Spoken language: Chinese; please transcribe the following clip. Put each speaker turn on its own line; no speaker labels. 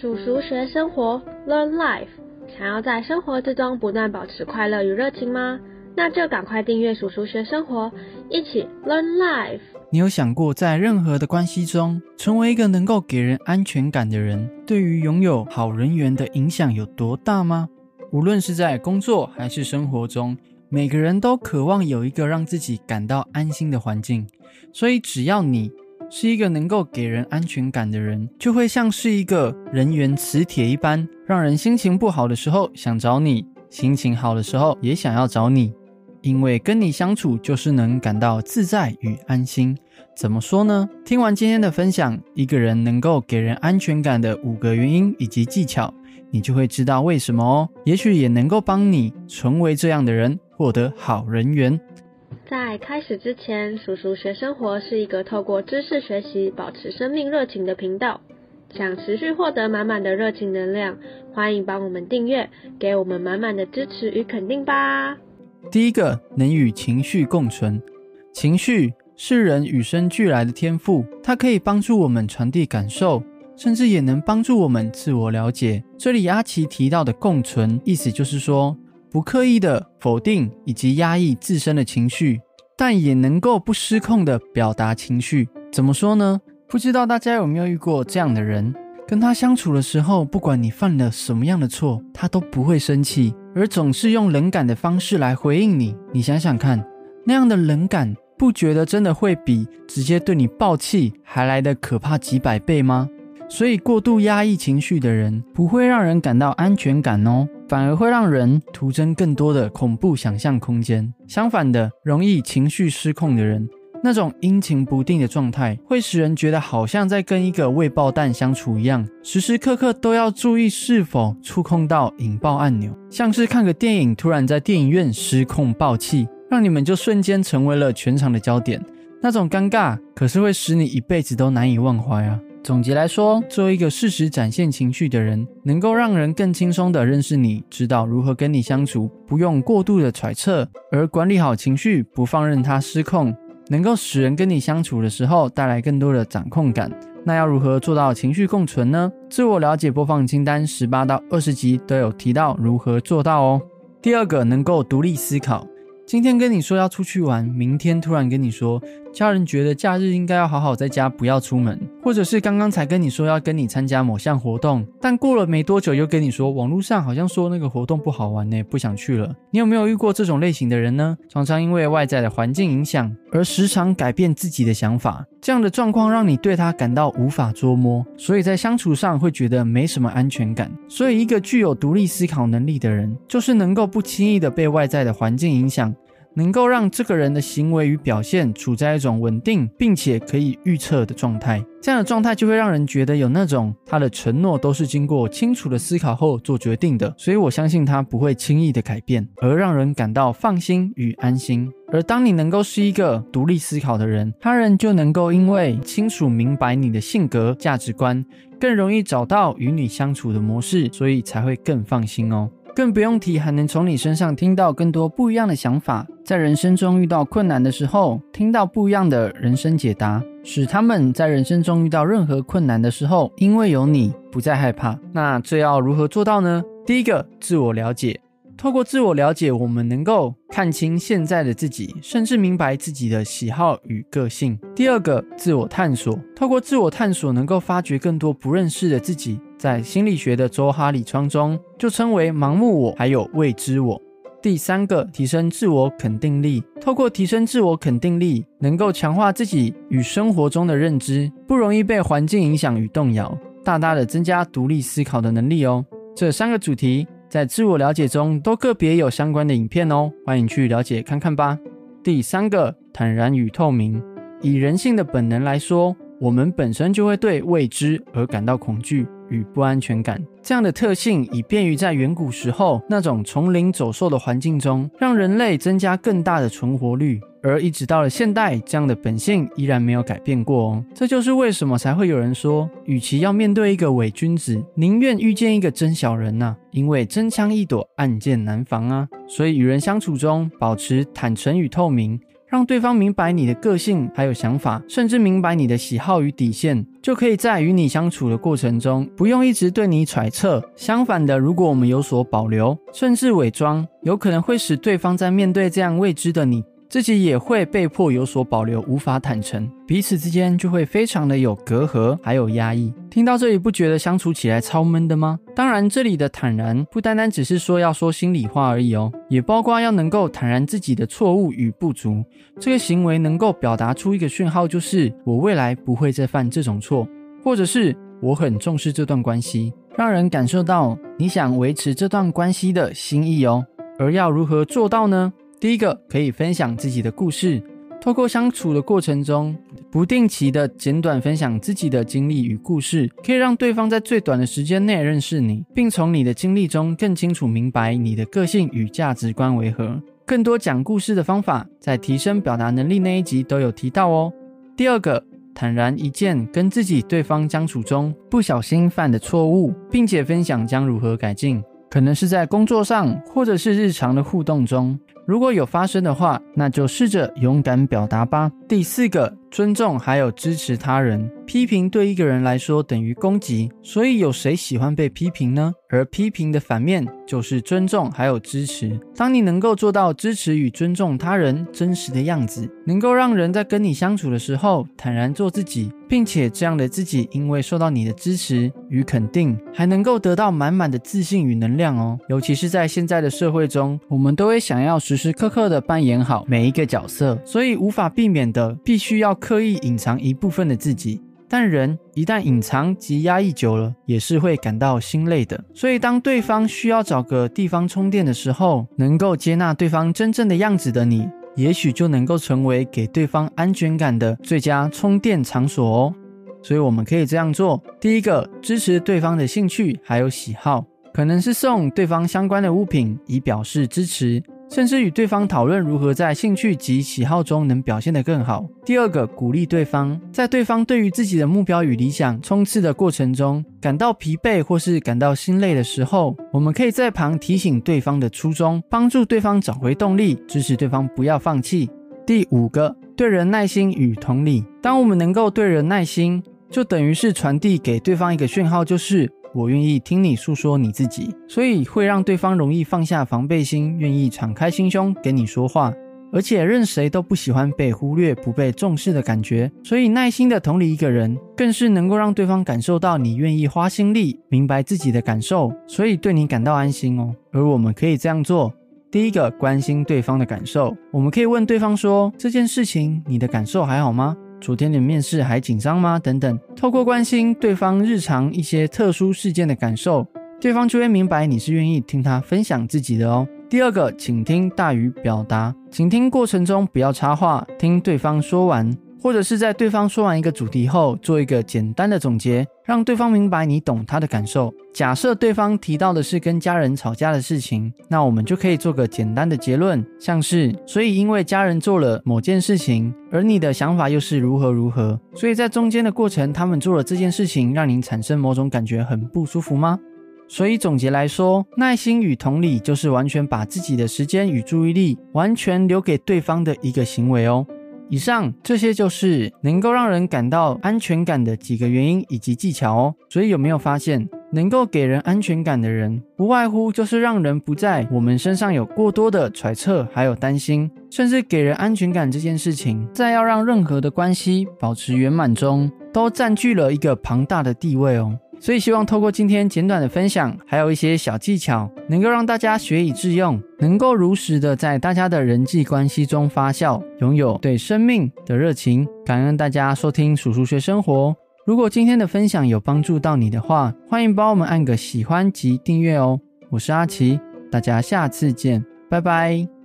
鼠鼠学生活，Learn Life。想要在生活之中不断保持快乐与热情吗？那就赶快订阅鼠鼠学生活，一起 Learn Life。
你有想过，在任何的关系中，成为一个能够给人安全感的人，对于拥有好人缘的影响有多大吗？无论是在工作还是生活中，每个人都渴望有一个让自己感到安心的环境。所以，只要你是一个能够给人安全感的人，就会像是一个人缘磁铁一般，让人心情不好的时候想找你，心情好的时候也想要找你。因为跟你相处就是能感到自在与安心。怎么说呢？听完今天的分享，一个人能够给人安全感的五个原因以及技巧，你就会知道为什么哦。也许也能够帮你成为这样的人，获得好人缘。
在开始之前，叔叔学生活是一个透过知识学习保持生命热情的频道。想持续获得满满的热情能量，欢迎帮我们订阅，给我们满满的支持与肯定吧。
第一个，能与情绪共存。情绪是人与生俱来的天赋，它可以帮助我们传递感受，甚至也能帮助我们自我了解。这里阿奇提到的共存，意思就是说。不刻意的否定以及压抑自身的情绪，但也能够不失控的表达情绪。怎么说呢？不知道大家有没有遇过这样的人？跟他相处的时候，不管你犯了什么样的错，他都不会生气，而总是用冷感的方式来回应你。你想想看，那样的冷感，不觉得真的会比直接对你爆气还来的可怕几百倍吗？所以，过度压抑情绪的人，不会让人感到安全感哦。反而会让人徒增更多的恐怖想象空间。相反的，容易情绪失控的人，那种阴晴不定的状态，会使人觉得好像在跟一个未爆弹相处一样，时时刻刻都要注意是否触控到引爆按钮。像是看个电影，突然在电影院失控爆气，让你们就瞬间成为了全场的焦点。那种尴尬，可是会使你一辈子都难以忘怀啊。总结来说，作为一个适时展现情绪的人，能够让人更轻松地认识你，知道如何跟你相处，不用过度的揣测，而管理好情绪，不放任它失控，能够使人跟你相处的时候带来更多的掌控感。那要如何做到情绪共存呢？自我了解播放清单十八到二十集都有提到如何做到哦。第二个，能够独立思考。今天跟你说要出去玩，明天突然跟你说家人觉得假日应该要好好在家，不要出门，或者是刚刚才跟你说要跟你参加某项活动，但过了没多久又跟你说网络上好像说那个活动不好玩呢，不想去了。你有没有遇过这种类型的人呢？常常因为外在的环境影响而时常改变自己的想法，这样的状况让你对他感到无法捉摸，所以在相处上会觉得没什么安全感。所以一个具有独立思考能力的人，就是能够不轻易的被外在的环境影响。能够让这个人的行为与表现处在一种稳定并且可以预测的状态，这样的状态就会让人觉得有那种他的承诺都是经过清楚的思考后做决定的，所以我相信他不会轻易的改变，而让人感到放心与安心。而当你能够是一个独立思考的人，他人就能够因为清楚明白你的性格价值观，更容易找到与你相处的模式，所以才会更放心哦。更不用提，还能从你身上听到更多不一样的想法。在人生中遇到困难的时候，听到不一样的人生解答，使他们在人生中遇到任何困难的时候，因为有你，不再害怕。那这要如何做到呢？第一个，自我了解。透过自我了解，我们能够看清现在的自己，甚至明白自己的喜好与个性。第二个，自我探索。透过自我探索，能够发掘更多不认识的自己。在心理学的周哈里窗中，就称为盲目我，还有未知我。第三个，提升自我肯定力。透过提升自我肯定力，能够强化自己与生活中的认知，不容易被环境影响与动摇，大大的增加独立思考的能力哦。这三个主题。在自我了解中，都个别有相关的影片哦，欢迎去了解看看吧。第三个，坦然与透明。以人性的本能来说，我们本身就会对未知而感到恐惧与不安全感。这样的特性，以便于在远古时候那种丛林走兽的环境中，让人类增加更大的存活率。而一直到了现代，这样的本性依然没有改变过哦。这就是为什么才会有人说，与其要面对一个伪君子，宁愿遇见一个真小人呐。因为真枪易躲，暗箭难防啊。所以与人相处中，保持坦诚与透明，让对方明白你的个性还有想法，甚至明白你的喜好与底线，就可以在与你相处的过程中，不用一直对你揣测。相反的，如果我们有所保留，甚至伪装，有可能会使对方在面对这样未知的你。自己也会被迫有所保留，无法坦诚，彼此之间就会非常的有隔阂，还有压抑。听到这里，不觉得相处起来超闷的吗？当然，这里的坦然不单单只是说要说心里话而已哦，也包括要能够坦然自己的错误与不足。这个行为能够表达出一个讯号，就是我未来不会再犯这种错，或者是我很重视这段关系，让人感受到你想维持这段关系的心意哦。而要如何做到呢？第一个可以分享自己的故事，透过相处的过程中，不定期的简短分享自己的经历与故事，可以让对方在最短的时间内认识你，并从你的经历中更清楚明白你的个性与价值观为何。更多讲故事的方法，在提升表达能力那一集都有提到哦。第二个，坦然一见跟自己对方相处中不小心犯的错误，并且分享将如何改进，可能是在工作上，或者是日常的互动中。如果有发生的话，那就试着勇敢表达吧。第四个，尊重还有支持他人。批评对一个人来说等于攻击，所以有谁喜欢被批评呢？而批评的反面就是尊重还有支持。当你能够做到支持与尊重他人真实的样子，能够让人在跟你相处的时候坦然做自己，并且这样的自己因为受到你的支持与肯定，还能够得到满满的自信与能量哦。尤其是在现在的社会中，我们都会想要时时刻刻的扮演好每一个角色，所以无法避免的必须要刻意隐藏一部分的自己。但人一旦隐藏及压抑久了，也是会感到心累的。所以，当对方需要找个地方充电的时候，能够接纳对方真正的样子的你，也许就能够成为给对方安全感的最佳充电场所哦。所以，我们可以这样做：第一个，支持对方的兴趣还有喜好，可能是送对方相关的物品，以表示支持。甚至与对方讨论如何在兴趣及喜好中能表现得更好。第二个，鼓励对方，在对方对于自己的目标与理想冲刺的过程中感到疲惫或是感到心累的时候，我们可以在旁提醒对方的初衷，帮助对方找回动力，支持对方不要放弃。第五个，对人耐心与同理。当我们能够对人耐心，就等于是传递给对方一个讯号，就是。我愿意听你诉说你自己，所以会让对方容易放下防备心，愿意敞开心胸跟你说话。而且任谁都不喜欢被忽略、不被重视的感觉，所以耐心的同理一个人，更是能够让对方感受到你愿意花心力，明白自己的感受，所以对你感到安心哦。而我们可以这样做：第一个，关心对方的感受，我们可以问对方说：“这件事情你的感受还好吗？”昨天的面试还紧张吗？等等，透过关心对方日常一些特殊事件的感受，对方就会明白你是愿意听他分享自己的哦。第二个，请听大于表达，请听过程中不要插话，听对方说完。或者是在对方说完一个主题后，做一个简单的总结，让对方明白你懂他的感受。假设对方提到的是跟家人吵架的事情，那我们就可以做个简单的结论，像是：所以因为家人做了某件事情，而你的想法又是如何如何，所以在中间的过程，他们做了这件事情，让您产生某种感觉很不舒服吗？所以总结来说，耐心与同理就是完全把自己的时间与注意力完全留给对方的一个行为哦。以上这些就是能够让人感到安全感的几个原因以及技巧哦。所以有没有发现，能够给人安全感的人，无外乎就是让人不在我们身上有过多的揣测，还有担心，甚至给人安全感这件事情，在要让任何的关系保持圆满中，都占据了一个庞大的地位哦。所以希望透过今天简短的分享，还有一些小技巧，能够让大家学以致用，能够如实的在大家的人际关系中发酵，拥有对生命的热情。感恩大家收听叔叔学生活。如果今天的分享有帮助到你的话，欢迎帮我们按个喜欢及订阅哦。我是阿奇，大家下次见，拜拜。